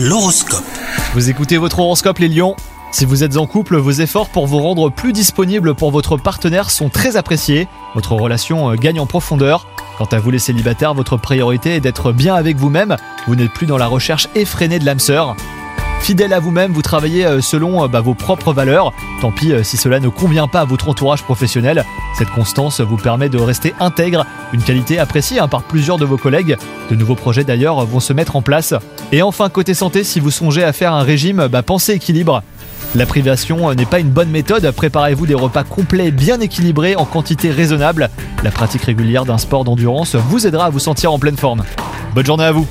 L'horoscope. Vous écoutez votre horoscope les lions Si vous êtes en couple, vos efforts pour vous rendre plus disponible pour votre partenaire sont très appréciés. Votre relation euh, gagne en profondeur. Quant à vous les célibataires, votre priorité est d'être bien avec vous-même. Vous n'êtes plus dans la recherche effrénée de l'âme sœur. Fidèle à vous-même, vous travaillez euh, selon euh, bah, vos propres valeurs. Tant pis euh, si cela ne convient pas à votre entourage professionnel. Cette constance vous permet de rester intègre, une qualité appréciée hein, par plusieurs de vos collègues. De nouveaux projets d'ailleurs vont se mettre en place. Et enfin, côté santé, si vous songez à faire un régime, bah, pensez équilibre. La privation n'est pas une bonne méthode, préparez-vous des repas complets bien équilibrés en quantité raisonnable. La pratique régulière d'un sport d'endurance vous aidera à vous sentir en pleine forme. Bonne journée à vous